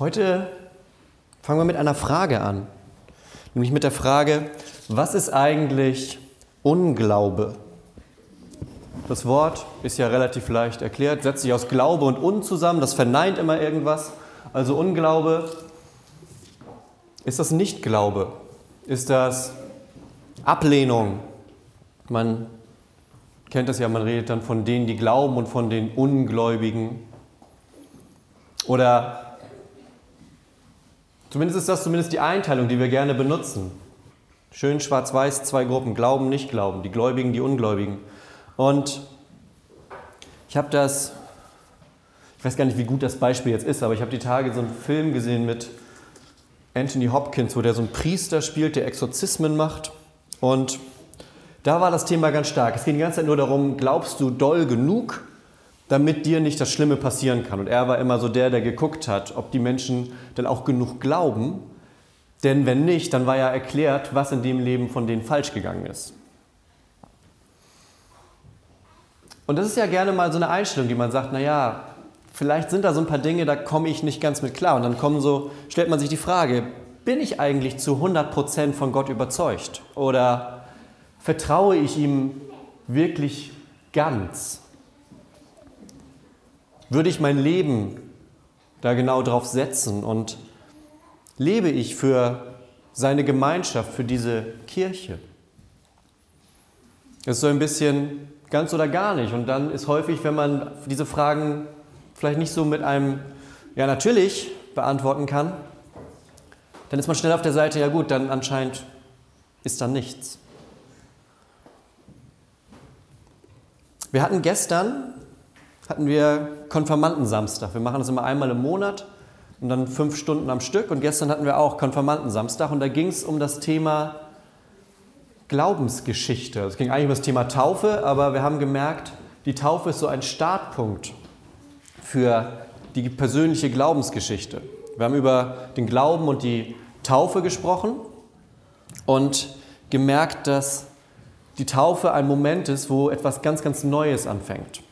Heute fangen wir mit einer Frage an, nämlich mit der Frage, was ist eigentlich Unglaube? Das Wort ist ja relativ leicht erklärt, setzt sich aus Glaube und Un zusammen, das verneint immer irgendwas. Also Unglaube, ist das Nichtglaube? Ist das Ablehnung? Man kennt das ja, man redet dann von denen, die glauben und von den Ungläubigen. Oder Zumindest ist das zumindest die Einteilung, die wir gerne benutzen. Schön schwarz-weiß, zwei Gruppen, Glauben, nicht Glauben, die Gläubigen, die Ungläubigen. Und ich habe das, ich weiß gar nicht, wie gut das Beispiel jetzt ist, aber ich habe die Tage so einen Film gesehen mit Anthony Hopkins, wo der so einen Priester spielt, der Exorzismen macht. Und da war das Thema ganz stark. Es ging die ganze Zeit nur darum, glaubst du doll genug damit dir nicht das Schlimme passieren kann. Und er war immer so der, der geguckt hat, ob die Menschen dann auch genug glauben. Denn wenn nicht, dann war ja erklärt, was in dem Leben von denen falsch gegangen ist. Und das ist ja gerne mal so eine Einstellung, die man sagt, naja, vielleicht sind da so ein paar Dinge, da komme ich nicht ganz mit klar. Und dann kommen so, stellt man sich die Frage, bin ich eigentlich zu 100% von Gott überzeugt? Oder vertraue ich ihm wirklich ganz? Würde ich mein Leben da genau drauf setzen und lebe ich für seine Gemeinschaft, für diese Kirche? Das ist so ein bisschen ganz oder gar nicht. Und dann ist häufig, wenn man diese Fragen vielleicht nicht so mit einem Ja, natürlich beantworten kann, dann ist man schnell auf der Seite, ja gut, dann anscheinend ist da nichts. Wir hatten gestern hatten wir Konfirmandensamstag. Wir machen das immer einmal im Monat und dann fünf Stunden am Stück. Und gestern hatten wir auch Konfirmandensamstag und da ging es um das Thema Glaubensgeschichte. Es ging eigentlich um das Thema Taufe, aber wir haben gemerkt, die Taufe ist so ein Startpunkt für die persönliche Glaubensgeschichte. Wir haben über den Glauben und die Taufe gesprochen und gemerkt, dass die Taufe ein Moment ist, wo etwas ganz, ganz Neues anfängt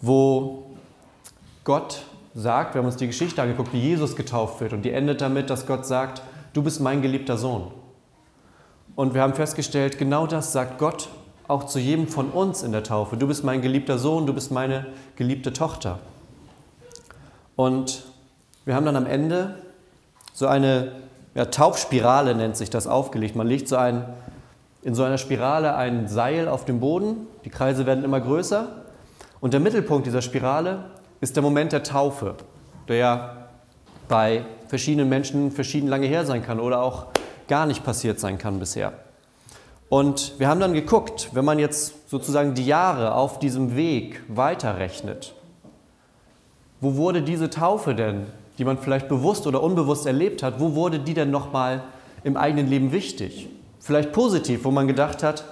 wo Gott sagt, wir haben uns die Geschichte angeguckt, wie Jesus getauft wird und die endet damit, dass Gott sagt, du bist mein geliebter Sohn. Und wir haben festgestellt, genau das sagt Gott auch zu jedem von uns in der Taufe. Du bist mein geliebter Sohn, du bist meine geliebte Tochter. Und wir haben dann am Ende so eine ja, Taufspirale, nennt sich das, aufgelegt. Man legt so ein, in so einer Spirale ein Seil auf dem Boden, die Kreise werden immer größer und der Mittelpunkt dieser Spirale ist der Moment der Taufe, der ja bei verschiedenen Menschen verschieden lange her sein kann oder auch gar nicht passiert sein kann bisher. Und wir haben dann geguckt, wenn man jetzt sozusagen die Jahre auf diesem Weg weiterrechnet, wo wurde diese Taufe denn, die man vielleicht bewusst oder unbewusst erlebt hat, wo wurde die denn nochmal im eigenen Leben wichtig? Vielleicht positiv, wo man gedacht hat,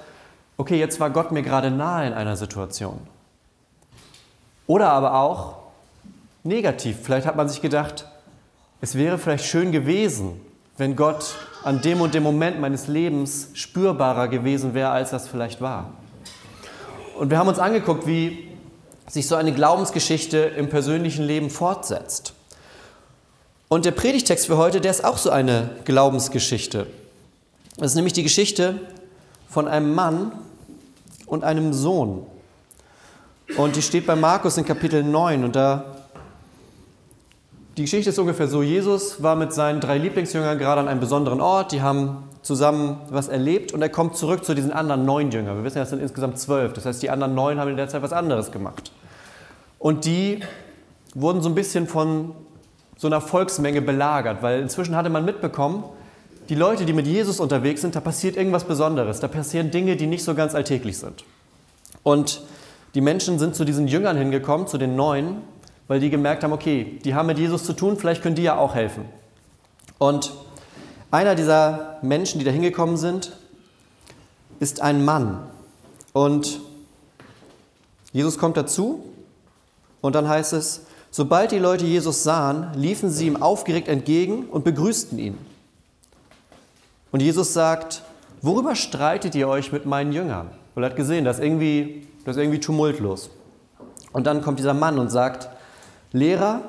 okay, jetzt war Gott mir gerade nahe in einer Situation. Oder aber auch negativ. Vielleicht hat man sich gedacht, es wäre vielleicht schön gewesen, wenn Gott an dem und dem Moment meines Lebens spürbarer gewesen wäre, als das vielleicht war. Und wir haben uns angeguckt, wie sich so eine Glaubensgeschichte im persönlichen Leben fortsetzt. Und der Predigtext für heute, der ist auch so eine Glaubensgeschichte. Das ist nämlich die Geschichte von einem Mann und einem Sohn. Und die steht bei Markus in Kapitel 9 und da die Geschichte ist ungefähr so, Jesus war mit seinen drei Lieblingsjüngern gerade an einem besonderen Ort, die haben zusammen was erlebt und er kommt zurück zu diesen anderen neun Jüngern. Wir wissen ja, es sind insgesamt zwölf, das heißt, die anderen neun haben in der Zeit was anderes gemacht. Und die wurden so ein bisschen von so einer Volksmenge belagert, weil inzwischen hatte man mitbekommen, die Leute, die mit Jesus unterwegs sind, da passiert irgendwas Besonderes, da passieren Dinge, die nicht so ganz alltäglich sind. Und die Menschen sind zu diesen Jüngern hingekommen, zu den Neuen, weil die gemerkt haben, okay, die haben mit Jesus zu tun, vielleicht können die ja auch helfen. Und einer dieser Menschen, die da hingekommen sind, ist ein Mann. Und Jesus kommt dazu und dann heißt es, sobald die Leute Jesus sahen, liefen sie ihm aufgeregt entgegen und begrüßten ihn. Und Jesus sagt, worüber streitet ihr euch mit meinen Jüngern? Weil er hat gesehen, dass irgendwie das ist irgendwie tumultlos. Und dann kommt dieser Mann und sagt, Lehrer,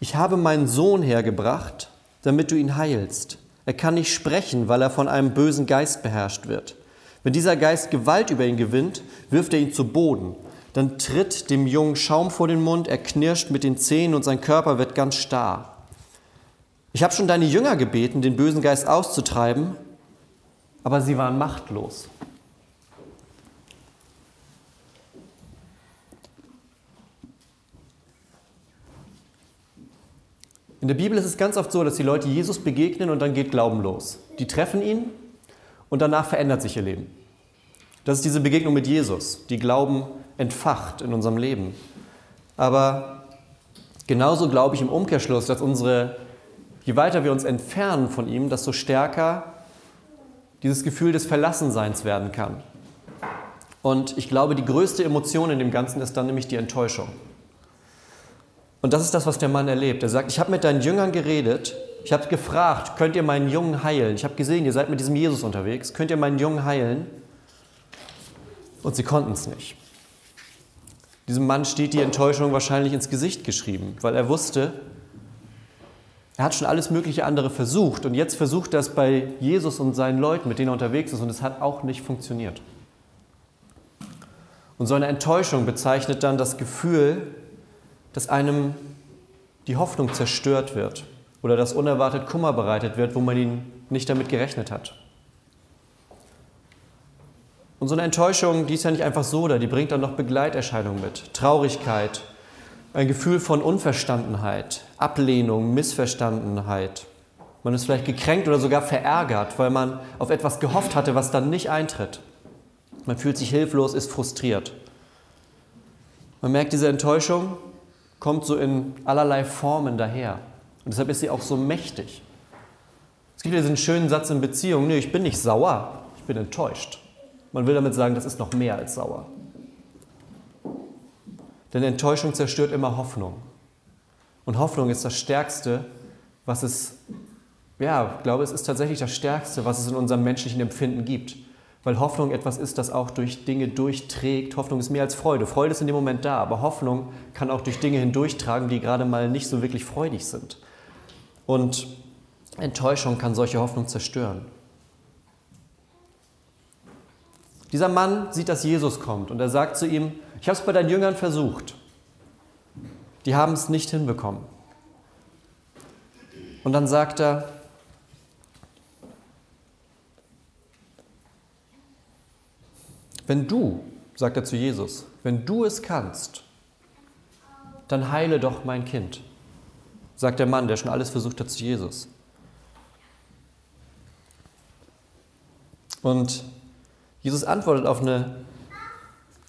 ich habe meinen Sohn hergebracht, damit du ihn heilst. Er kann nicht sprechen, weil er von einem bösen Geist beherrscht wird. Wenn dieser Geist Gewalt über ihn gewinnt, wirft er ihn zu Boden. Dann tritt dem Jungen Schaum vor den Mund, er knirscht mit den Zähnen und sein Körper wird ganz starr. Ich habe schon deine Jünger gebeten, den bösen Geist auszutreiben, aber sie waren machtlos. In der Bibel ist es ganz oft so, dass die Leute Jesus begegnen und dann geht Glauben los. Die treffen ihn und danach verändert sich ihr Leben. Das ist diese Begegnung mit Jesus, die Glauben entfacht in unserem Leben. Aber genauso glaube ich im Umkehrschluss, dass unsere, je weiter wir uns entfernen von ihm, desto stärker dieses Gefühl des Verlassenseins werden kann. Und ich glaube, die größte Emotion in dem Ganzen ist dann nämlich die Enttäuschung. Und das ist das, was der Mann erlebt. Er sagt, ich habe mit deinen Jüngern geredet, ich habe gefragt, könnt ihr meinen Jungen heilen? Ich habe gesehen, ihr seid mit diesem Jesus unterwegs, könnt ihr meinen Jungen heilen? Und sie konnten es nicht. Diesem Mann steht die Enttäuschung wahrscheinlich ins Gesicht geschrieben, weil er wusste, er hat schon alles mögliche andere versucht und jetzt versucht er es bei Jesus und seinen Leuten, mit denen er unterwegs ist und es hat auch nicht funktioniert. Und so eine Enttäuschung bezeichnet dann das Gefühl, dass einem die Hoffnung zerstört wird oder dass unerwartet Kummer bereitet wird, wo man ihn nicht damit gerechnet hat. Und so eine Enttäuschung, die ist ja nicht einfach so da, die bringt dann noch Begleiterscheinungen mit. Traurigkeit, ein Gefühl von Unverstandenheit, Ablehnung, Missverstandenheit. Man ist vielleicht gekränkt oder sogar verärgert, weil man auf etwas gehofft hatte, was dann nicht eintritt. Man fühlt sich hilflos, ist frustriert. Man merkt diese Enttäuschung kommt so in allerlei Formen daher. Und deshalb ist sie auch so mächtig. Es gibt ja diesen schönen Satz in Beziehungen, nee, ich bin nicht sauer, ich bin enttäuscht. Man will damit sagen, das ist noch mehr als sauer. Denn Enttäuschung zerstört immer Hoffnung. Und Hoffnung ist das Stärkste, was es, ja, ich glaube, es ist tatsächlich das Stärkste, was es in unserem menschlichen Empfinden gibt weil Hoffnung etwas ist, das auch durch Dinge durchträgt. Hoffnung ist mehr als Freude. Freude ist in dem Moment da, aber Hoffnung kann auch durch Dinge hindurchtragen, die gerade mal nicht so wirklich freudig sind. Und Enttäuschung kann solche Hoffnung zerstören. Dieser Mann sieht, dass Jesus kommt und er sagt zu ihm, ich habe es bei deinen Jüngern versucht. Die haben es nicht hinbekommen. Und dann sagt er, Wenn du, sagt er zu Jesus, wenn du es kannst, dann heile doch mein Kind, sagt der Mann, der schon alles versucht hat zu Jesus. Und Jesus antwortet auf eine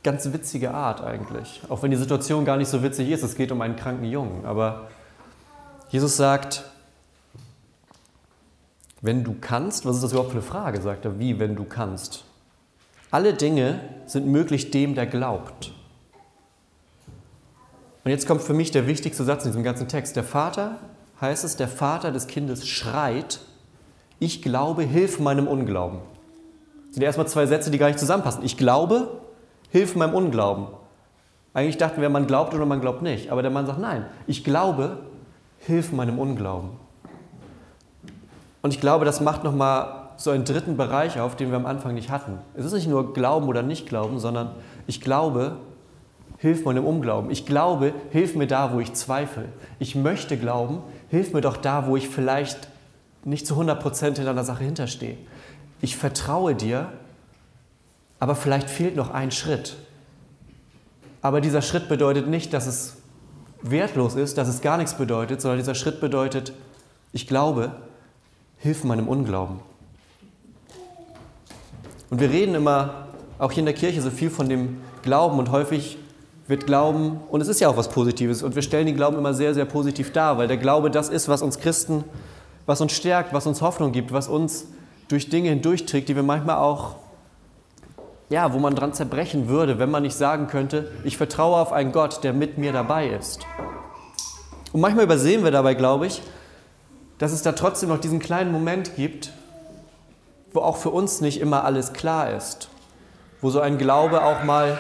ganz witzige Art eigentlich, auch wenn die Situation gar nicht so witzig ist. Es geht um einen kranken Jungen, aber Jesus sagt, wenn du kannst, was ist das überhaupt für eine Frage, sagt er, wie, wenn du kannst? Alle Dinge sind möglich dem, der glaubt. Und jetzt kommt für mich der wichtigste Satz in diesem ganzen Text. Der Vater, heißt es, der Vater des Kindes schreit, ich glaube, hilf meinem Unglauben. Das sind erstmal zwei Sätze, die gar nicht zusammenpassen. Ich glaube, hilf meinem Unglauben. Eigentlich dachten wir, man glaubt oder man glaubt nicht. Aber der Mann sagt, nein, ich glaube, hilf meinem Unglauben. Und ich glaube, das macht nochmal so einen dritten Bereich auf, den wir am Anfang nicht hatten. Es ist nicht nur Glauben oder nicht Glauben, sondern ich glaube, hilf meinem Unglauben. Ich glaube, hilf mir da, wo ich zweifle. Ich möchte glauben, hilf mir doch da, wo ich vielleicht nicht zu 100% in einer Sache hinterstehe. Ich vertraue dir, aber vielleicht fehlt noch ein Schritt. Aber dieser Schritt bedeutet nicht, dass es wertlos ist, dass es gar nichts bedeutet, sondern dieser Schritt bedeutet, ich glaube, hilf meinem Unglauben. Und wir reden immer, auch hier in der Kirche, so viel von dem Glauben und häufig wird Glauben, und es ist ja auch was Positives, und wir stellen den Glauben immer sehr, sehr positiv dar, weil der Glaube das ist, was uns Christen, was uns stärkt, was uns Hoffnung gibt, was uns durch Dinge hindurchträgt, die wir manchmal auch, ja, wo man dran zerbrechen würde, wenn man nicht sagen könnte, ich vertraue auf einen Gott, der mit mir dabei ist. Und manchmal übersehen wir dabei, glaube ich, dass es da trotzdem noch diesen kleinen Moment gibt, wo auch für uns nicht immer alles klar ist, wo so ein Glaube auch mal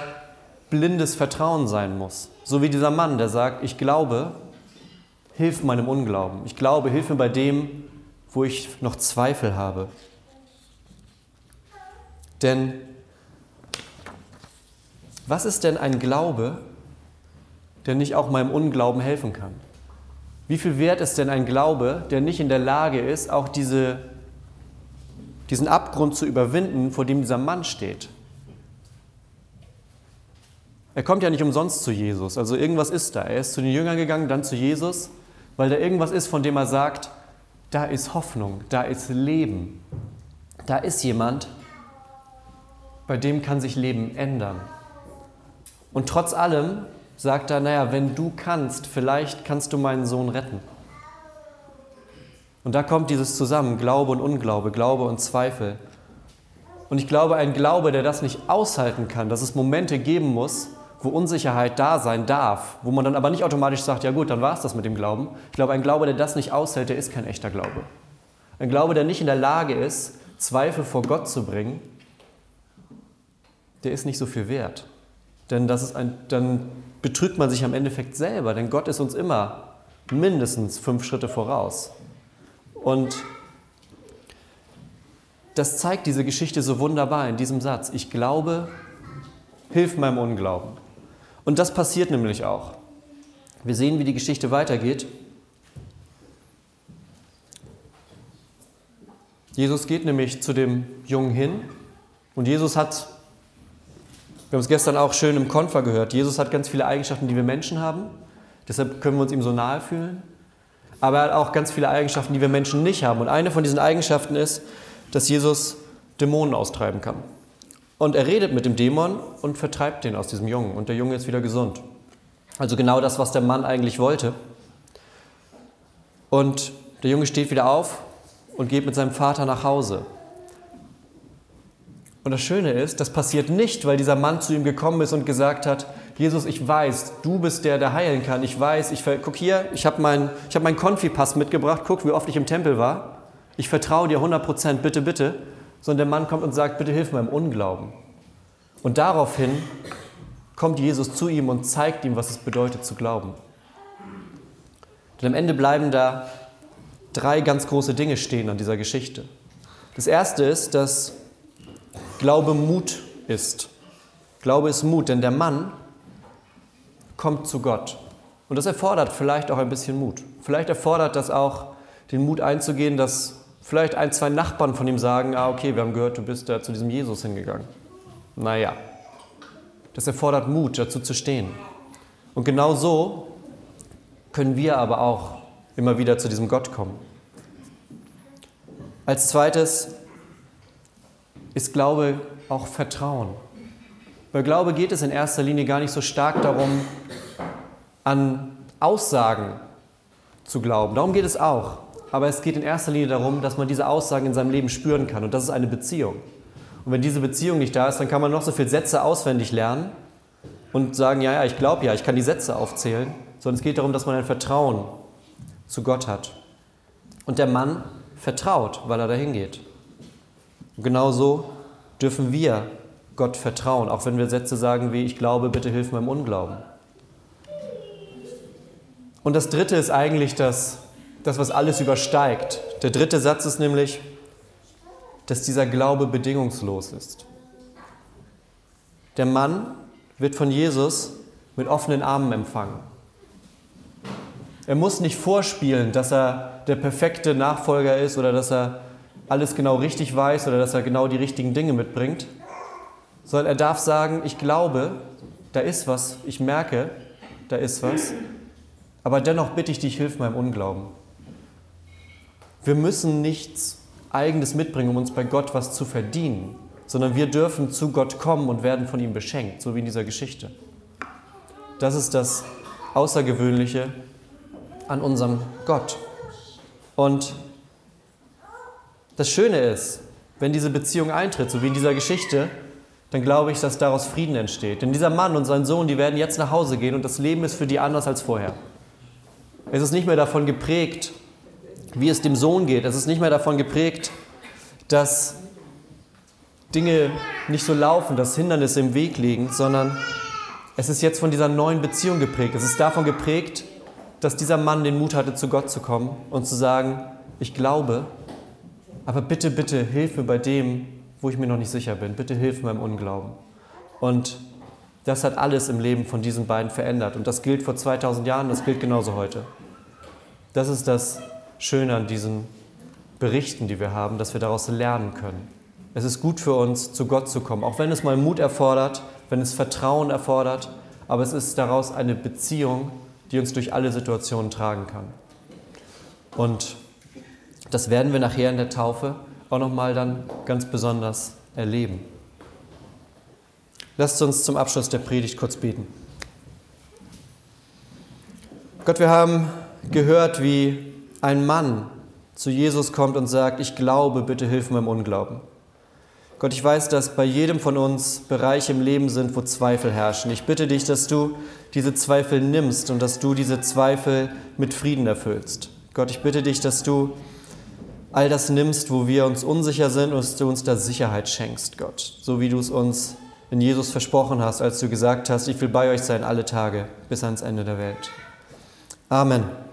blindes Vertrauen sein muss. So wie dieser Mann, der sagt, ich glaube, hilf meinem Unglauben. Ich glaube, hilf mir bei dem, wo ich noch Zweifel habe. Denn was ist denn ein Glaube, der nicht auch meinem Unglauben helfen kann? Wie viel wert ist denn ein Glaube, der nicht in der Lage ist, auch diese, diesen Abgrund zu überwinden, vor dem dieser Mann steht? Er kommt ja nicht umsonst zu Jesus, also irgendwas ist da. Er ist zu den Jüngern gegangen, dann zu Jesus, weil da irgendwas ist, von dem er sagt, da ist Hoffnung, da ist Leben. Da ist jemand, bei dem kann sich Leben ändern. Und trotz allem sagt er, naja, wenn du kannst, vielleicht kannst du meinen Sohn retten. Und da kommt dieses zusammen, Glaube und Unglaube, Glaube und Zweifel. Und ich glaube, ein Glaube, der das nicht aushalten kann, dass es Momente geben muss, wo Unsicherheit da sein darf, wo man dann aber nicht automatisch sagt, ja gut, dann war es das mit dem Glauben. Ich glaube, ein Glaube, der das nicht aushält, der ist kein echter Glaube. Ein Glaube, der nicht in der Lage ist, Zweifel vor Gott zu bringen, der ist nicht so viel wert. Denn das ist ein, dann betrügt man sich am Endeffekt selber, denn Gott ist uns immer mindestens fünf Schritte voraus. Und das zeigt diese Geschichte so wunderbar in diesem Satz. Ich glaube, hilf meinem Unglauben. Und das passiert nämlich auch. Wir sehen, wie die Geschichte weitergeht. Jesus geht nämlich zu dem Jungen hin und Jesus hat, wir haben es gestern auch schön im Konfer gehört, Jesus hat ganz viele Eigenschaften, die wir Menschen haben. Deshalb können wir uns ihm so nahe fühlen. Aber er hat auch ganz viele Eigenschaften, die wir Menschen nicht haben. Und eine von diesen Eigenschaften ist, dass Jesus Dämonen austreiben kann. Und er redet mit dem Dämon und vertreibt den aus diesem Jungen. Und der Junge ist wieder gesund. Also genau das, was der Mann eigentlich wollte. Und der Junge steht wieder auf und geht mit seinem Vater nach Hause. Und das Schöne ist, das passiert nicht, weil dieser Mann zu ihm gekommen ist und gesagt hat, Jesus, ich weiß, du bist der, der heilen kann. Ich weiß, ich guck hier, ich habe meinen hab mein Konfipass mitgebracht, guck, wie oft ich im Tempel war. Ich vertraue dir 100 Prozent, bitte, bitte sondern der Mann kommt und sagt, bitte hilf mir im Unglauben. Und daraufhin kommt Jesus zu ihm und zeigt ihm, was es bedeutet zu glauben. Denn am Ende bleiben da drei ganz große Dinge stehen an dieser Geschichte. Das erste ist, dass Glaube Mut ist. Glaube ist Mut, denn der Mann kommt zu Gott. Und das erfordert vielleicht auch ein bisschen Mut. Vielleicht erfordert das auch den Mut einzugehen, dass vielleicht ein, zwei Nachbarn von ihm sagen, ah okay, wir haben gehört, du bist da zu diesem Jesus hingegangen. Naja, das erfordert Mut, dazu zu stehen. Und genau so können wir aber auch immer wieder zu diesem Gott kommen. Als zweites ist Glaube auch Vertrauen. Bei Glaube geht es in erster Linie gar nicht so stark darum, an Aussagen zu glauben. Darum geht es auch aber es geht in erster Linie darum, dass man diese Aussagen in seinem Leben spüren kann. Und das ist eine Beziehung. Und wenn diese Beziehung nicht da ist, dann kann man noch so viele Sätze auswendig lernen und sagen, ja, ja, ich glaube ja, ich kann die Sätze aufzählen. Sondern es geht darum, dass man ein Vertrauen zu Gott hat. Und der Mann vertraut, weil er dahin geht. Und genauso dürfen wir Gott vertrauen, auch wenn wir Sätze sagen wie, ich glaube, bitte hilf mir im Unglauben. Und das Dritte ist eigentlich das das, was alles übersteigt. Der dritte Satz ist nämlich, dass dieser Glaube bedingungslos ist. Der Mann wird von Jesus mit offenen Armen empfangen. Er muss nicht vorspielen, dass er der perfekte Nachfolger ist oder dass er alles genau richtig weiß oder dass er genau die richtigen Dinge mitbringt, sondern er darf sagen, ich glaube, da ist was, ich merke, da ist was, aber dennoch bitte ich dich, hilf meinem Unglauben. Wir müssen nichts Eigenes mitbringen, um uns bei Gott was zu verdienen, sondern wir dürfen zu Gott kommen und werden von ihm beschenkt, so wie in dieser Geschichte. Das ist das Außergewöhnliche an unserem Gott. Und das Schöne ist, wenn diese Beziehung eintritt, so wie in dieser Geschichte, dann glaube ich, dass daraus Frieden entsteht. Denn dieser Mann und sein Sohn, die werden jetzt nach Hause gehen und das Leben ist für die anders als vorher. Es ist nicht mehr davon geprägt, wie es dem Sohn geht. Es ist nicht mehr davon geprägt, dass Dinge nicht so laufen, dass Hindernisse im Weg liegen, sondern es ist jetzt von dieser neuen Beziehung geprägt. Es ist davon geprägt, dass dieser Mann den Mut hatte, zu Gott zu kommen und zu sagen, ich glaube, aber bitte, bitte hilf mir bei dem, wo ich mir noch nicht sicher bin. Bitte hilf meinem Unglauben. Und das hat alles im Leben von diesen beiden verändert. Und das gilt vor 2000 Jahren, das gilt genauso heute. Das ist das Schöne an diesen Berichten, die wir haben, dass wir daraus lernen können. Es ist gut für uns, zu Gott zu kommen, auch wenn es mal Mut erfordert, wenn es Vertrauen erfordert, aber es ist daraus eine Beziehung, die uns durch alle Situationen tragen kann. Und das werden wir nachher in der Taufe auch nochmal dann ganz besonders erleben. Lasst uns zum Abschluss der Predigt kurz beten. Gott, wir haben gehört, wie ein Mann zu Jesus kommt und sagt, ich glaube, bitte hilf mir im Unglauben. Gott, ich weiß, dass bei jedem von uns Bereiche im Leben sind, wo Zweifel herrschen. Ich bitte dich, dass du diese Zweifel nimmst und dass du diese Zweifel mit Frieden erfüllst. Gott, ich bitte dich, dass du all das nimmst, wo wir uns unsicher sind und dass du uns da Sicherheit schenkst, Gott. So wie du es uns in Jesus versprochen hast, als du gesagt hast, ich will bei euch sein alle Tage bis ans Ende der Welt. Amen.